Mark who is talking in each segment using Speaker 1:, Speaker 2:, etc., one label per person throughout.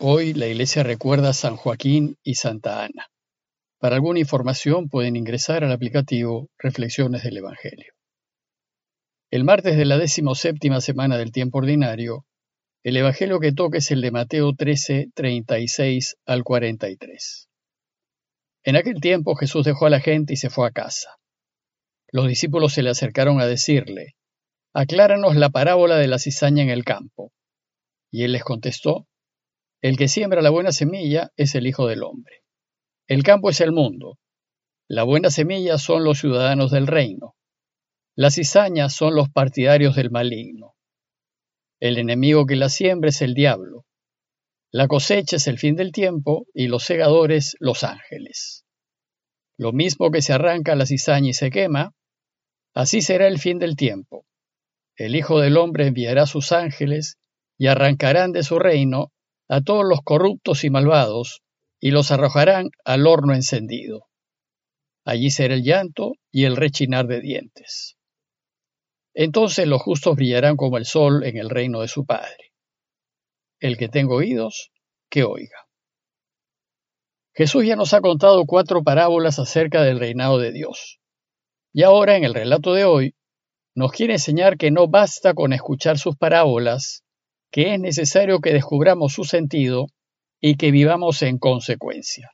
Speaker 1: Hoy la iglesia recuerda a San Joaquín y Santa Ana. Para alguna información pueden ingresar al aplicativo Reflexiones del Evangelio. El martes de la decimoséptima semana del tiempo ordinario, el Evangelio que toca es el de Mateo 13, 36 al 43. En aquel tiempo Jesús dejó a la gente y se fue a casa. Los discípulos se le acercaron a decirle, Acláranos la parábola de la cizaña en el campo. Y él les contestó, el que siembra la buena semilla es el Hijo del Hombre. El campo es el mundo. La buena semilla son los ciudadanos del reino. Las cizañas son los partidarios del maligno. El enemigo que la siembra es el diablo. La cosecha es el fin del tiempo y los segadores los ángeles. Lo mismo que se arranca la cizaña y se quema, así será el fin del tiempo. El Hijo del Hombre enviará sus ángeles y arrancarán de su reino a todos los corruptos y malvados, y los arrojarán al horno encendido. Allí será el llanto y el rechinar de dientes. Entonces los justos brillarán como el sol en el reino de su Padre. El que tenga oídos, que oiga. Jesús ya nos ha contado cuatro parábolas acerca del reinado de Dios. Y ahora, en el relato de hoy, nos quiere enseñar que no basta con escuchar sus parábolas, que es necesario que descubramos su sentido y que vivamos en consecuencia.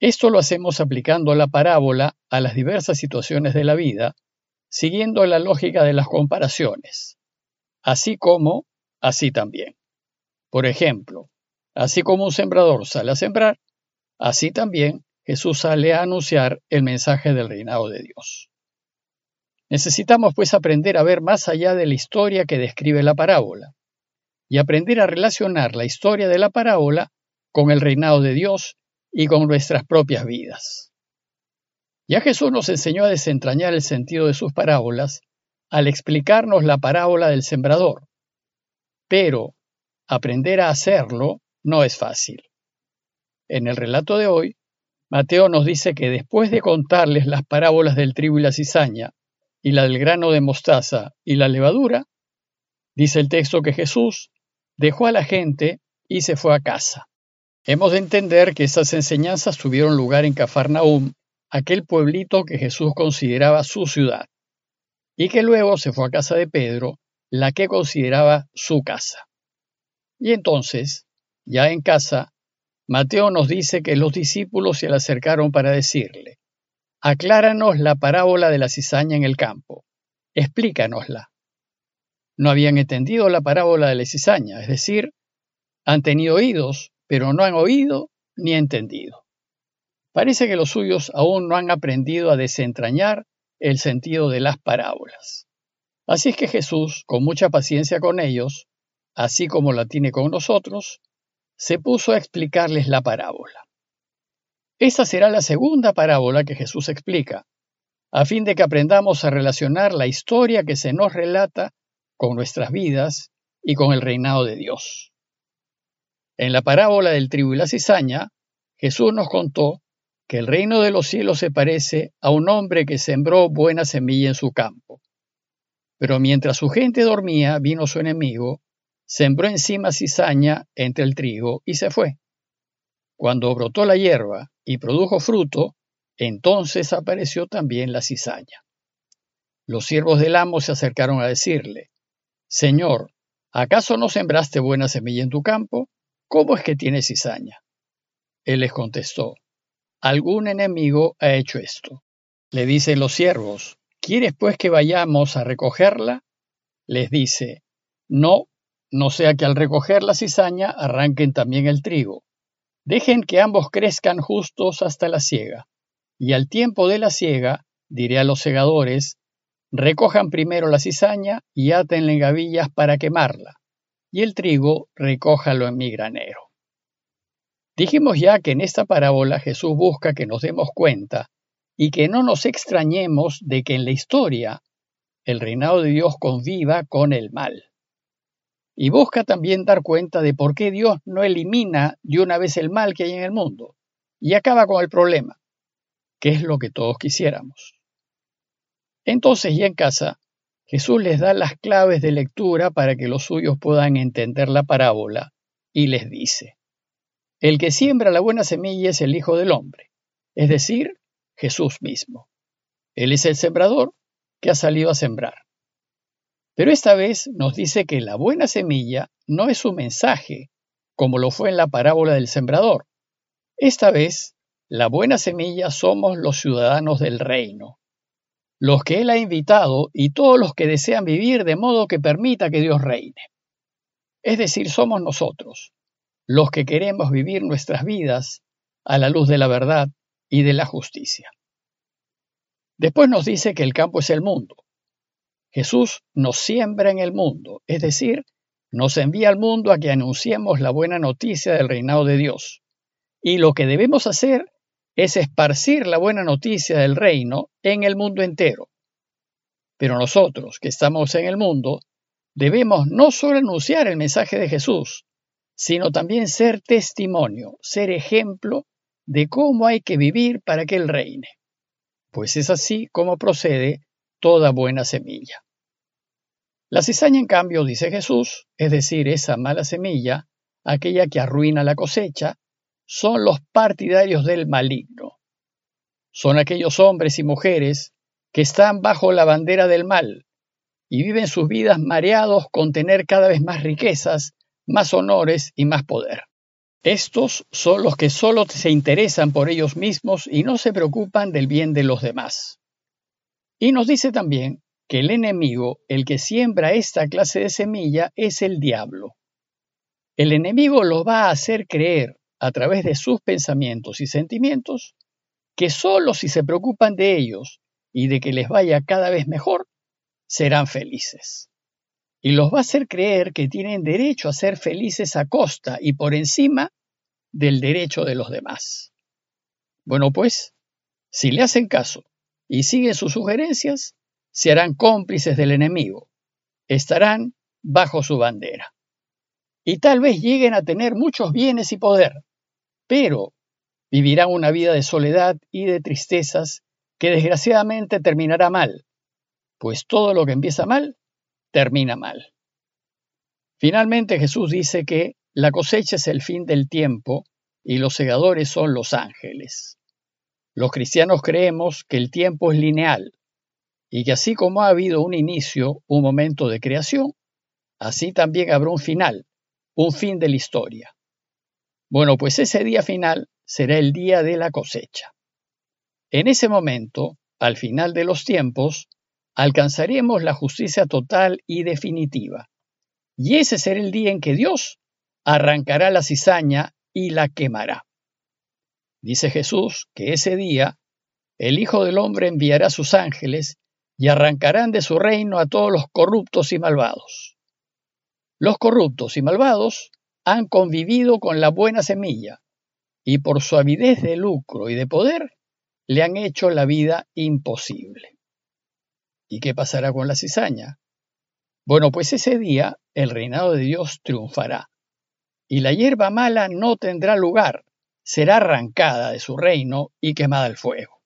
Speaker 1: Esto lo hacemos aplicando la parábola a las diversas situaciones de la vida, siguiendo la lógica de las comparaciones. Así como, así también. Por ejemplo, así como un sembrador sale a sembrar, así también Jesús sale a anunciar el mensaje del reinado de Dios. Necesitamos pues aprender a ver más allá de la historia que describe la parábola y aprender a relacionar la historia de la parábola con el reinado de Dios y con nuestras propias vidas. Ya Jesús nos enseñó a desentrañar el sentido de sus parábolas al explicarnos la parábola del sembrador, pero aprender a hacerlo no es fácil. En el relato de hoy, Mateo nos dice que después de contarles las parábolas del trigo y la cizaña, y la del grano de mostaza y la levadura, dice el texto que Jesús dejó a la gente y se fue a casa. Hemos de entender que esas enseñanzas tuvieron lugar en Cafarnaum, aquel pueblito que Jesús consideraba su ciudad, y que luego se fue a casa de Pedro, la que consideraba su casa. Y entonces, ya en casa, Mateo nos dice que los discípulos se le acercaron para decirle, Acláranos la parábola de la cizaña en el campo, explícanosla no habían entendido la parábola de la cizaña, es decir, han tenido oídos, pero no han oído ni entendido. Parece que los suyos aún no han aprendido a desentrañar el sentido de las parábolas. Así es que Jesús, con mucha paciencia con ellos, así como la tiene con nosotros, se puso a explicarles la parábola. Esta será la segunda parábola que Jesús explica, a fin de que aprendamos a relacionar la historia que se nos relata con nuestras vidas y con el reinado de Dios. En la parábola del trigo y la cizaña, Jesús nos contó que el reino de los cielos se parece a un hombre que sembró buena semilla en su campo. Pero mientras su gente dormía, vino su enemigo, sembró encima cizaña entre el trigo y se fue. Cuando brotó la hierba y produjo fruto, entonces apareció también la cizaña. Los siervos del amo se acercaron a decirle, Señor, ¿acaso no sembraste buena semilla en tu campo? ¿Cómo es que tienes cizaña? Él les contestó, algún enemigo ha hecho esto. Le dicen los siervos, ¿quieres pues que vayamos a recogerla? Les dice, no, no sea que al recoger la cizaña arranquen también el trigo. Dejen que ambos crezcan justos hasta la siega. Y al tiempo de la siega, diré a los segadores, Recojan primero la cizaña y átenle en gavillas para quemarla, y el trigo recójalo en mi granero. Dijimos ya que en esta parábola Jesús busca que nos demos cuenta y que no nos extrañemos de que en la historia el reinado de Dios conviva con el mal. Y busca también dar cuenta de por qué Dios no elimina de una vez el mal que hay en el mundo y acaba con el problema, que es lo que todos quisiéramos. Entonces, ya en casa, Jesús les da las claves de lectura para que los suyos puedan entender la parábola y les dice, El que siembra la buena semilla es el Hijo del Hombre, es decir, Jesús mismo. Él es el sembrador que ha salido a sembrar. Pero esta vez nos dice que la buena semilla no es su mensaje, como lo fue en la parábola del sembrador. Esta vez, la buena semilla somos los ciudadanos del reino, los que Él ha invitado y todos los que desean vivir de modo que permita que Dios reine. Es decir, somos nosotros, los que queremos vivir nuestras vidas a la luz de la verdad y de la justicia. Después nos dice que el campo es el mundo. Jesús nos siembra en el mundo, es decir, nos envía al mundo a que anunciemos la buena noticia del reinado de Dios. Y lo que debemos hacer es esparcir la buena noticia del reino en el mundo entero. Pero nosotros, que estamos en el mundo, debemos no solo anunciar el mensaje de Jesús, sino también ser testimonio, ser ejemplo de cómo hay que vivir para que Él reine. Pues es así como procede toda buena semilla. La cizaña, en cambio, dice Jesús, es decir, esa mala semilla, aquella que arruina la cosecha, son los partidarios del maligno. Son aquellos hombres y mujeres que están bajo la bandera del mal y viven sus vidas mareados con tener cada vez más riquezas, más honores y más poder. Estos son los que solo se interesan por ellos mismos y no se preocupan del bien de los demás. Y nos dice también que el enemigo, el que siembra esta clase de semilla, es el diablo. El enemigo lo va a hacer creer, a través de sus pensamientos y sentimientos, que solo si se preocupan de ellos y de que les vaya cada vez mejor, serán felices. Y los va a hacer creer que tienen derecho a ser felices a costa y por encima del derecho de los demás. Bueno, pues, si le hacen caso y siguen sus sugerencias, se harán cómplices del enemigo, estarán bajo su bandera. Y tal vez lleguen a tener muchos bienes y poder, pero vivirán una vida de soledad y de tristezas que desgraciadamente terminará mal, pues todo lo que empieza mal, termina mal. Finalmente Jesús dice que la cosecha es el fin del tiempo y los segadores son los ángeles. Los cristianos creemos que el tiempo es lineal y que así como ha habido un inicio, un momento de creación, así también habrá un final, un fin de la historia. Bueno, pues ese día final será el día de la cosecha. En ese momento, al final de los tiempos, alcanzaremos la justicia total y definitiva. Y ese será el día en que Dios arrancará la cizaña y la quemará. Dice Jesús que ese día el Hijo del Hombre enviará sus ángeles y arrancarán de su reino a todos los corruptos y malvados. Los corruptos y malvados han convivido con la buena semilla y por su avidez de lucro y de poder le han hecho la vida imposible. ¿Y qué pasará con la cizaña? Bueno, pues ese día el reinado de Dios triunfará, y la hierba mala no tendrá lugar, será arrancada de su reino y quemada al fuego.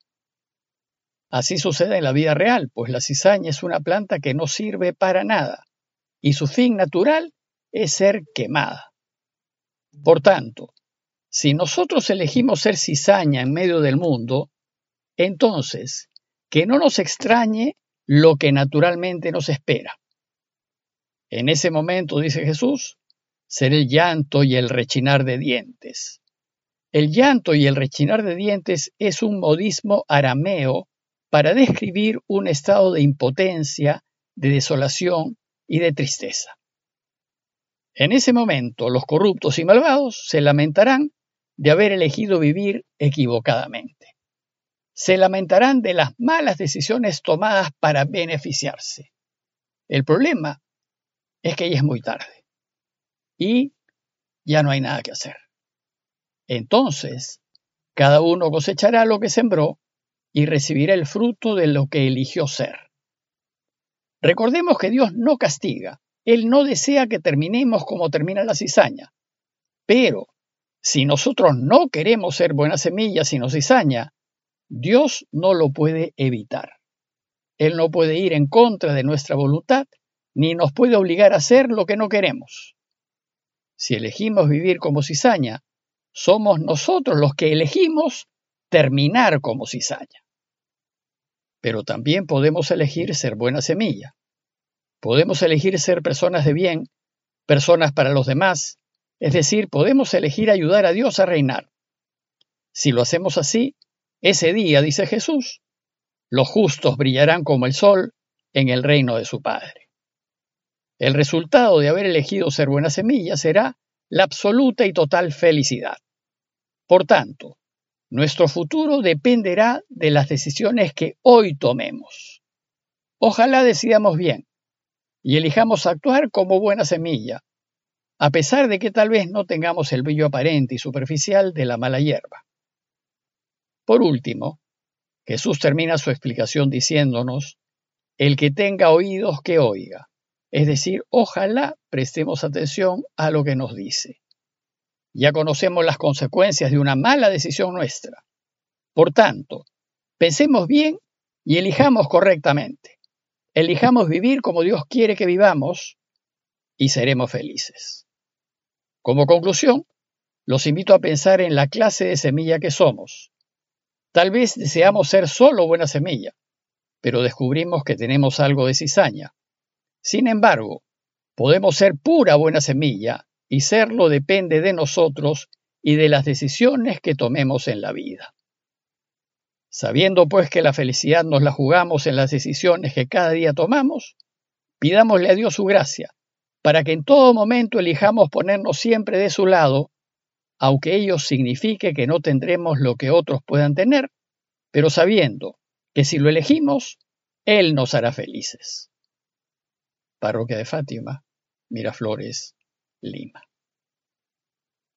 Speaker 1: Así sucede en la vida real, pues la cizaña es una planta que no sirve para nada, y su fin natural es ser quemada. Por tanto, si nosotros elegimos ser cizaña en medio del mundo, entonces, que no nos extrañe lo que naturalmente nos espera. En ese momento, dice Jesús, será el llanto y el rechinar de dientes. El llanto y el rechinar de dientes es un modismo arameo para describir un estado de impotencia, de desolación y de tristeza. En ese momento los corruptos y malvados se lamentarán de haber elegido vivir equivocadamente se lamentarán de las malas decisiones tomadas para beneficiarse. El problema es que ya es muy tarde y ya no hay nada que hacer. Entonces, cada uno cosechará lo que sembró y recibirá el fruto de lo que eligió ser. Recordemos que Dios no castiga, Él no desea que terminemos como termina la cizaña, pero si nosotros no queremos ser buenas semillas sino cizaña, Dios no lo puede evitar. Él no puede ir en contra de nuestra voluntad, ni nos puede obligar a hacer lo que no queremos. Si elegimos vivir como cizaña, somos nosotros los que elegimos terminar como cizaña. Pero también podemos elegir ser buena semilla. Podemos elegir ser personas de bien, personas para los demás, es decir, podemos elegir ayudar a Dios a reinar. Si lo hacemos así, ese día, dice Jesús, los justos brillarán como el sol en el reino de su Padre. El resultado de haber elegido ser buena semilla será la absoluta y total felicidad. Por tanto, nuestro futuro dependerá de las decisiones que hoy tomemos. Ojalá decidamos bien y elijamos actuar como buena semilla, a pesar de que tal vez no tengamos el brillo aparente y superficial de la mala hierba. Por último, Jesús termina su explicación diciéndonos, el que tenga oídos que oiga, es decir, ojalá prestemos atención a lo que nos dice. Ya conocemos las consecuencias de una mala decisión nuestra. Por tanto, pensemos bien y elijamos correctamente. Elijamos vivir como Dios quiere que vivamos y seremos felices. Como conclusión, los invito a pensar en la clase de semilla que somos. Tal vez deseamos ser solo buena semilla, pero descubrimos que tenemos algo de cizaña. Sin embargo, podemos ser pura buena semilla y serlo depende de nosotros y de las decisiones que tomemos en la vida. Sabiendo pues que la felicidad nos la jugamos en las decisiones que cada día tomamos, pidámosle a Dios su gracia, para que en todo momento elijamos ponernos siempre de su lado, aunque ello signifique que no tendremos lo que otros puedan tener, pero sabiendo que si lo elegimos, Él nos hará felices. Parroquia de Fátima, Miraflores, Lima.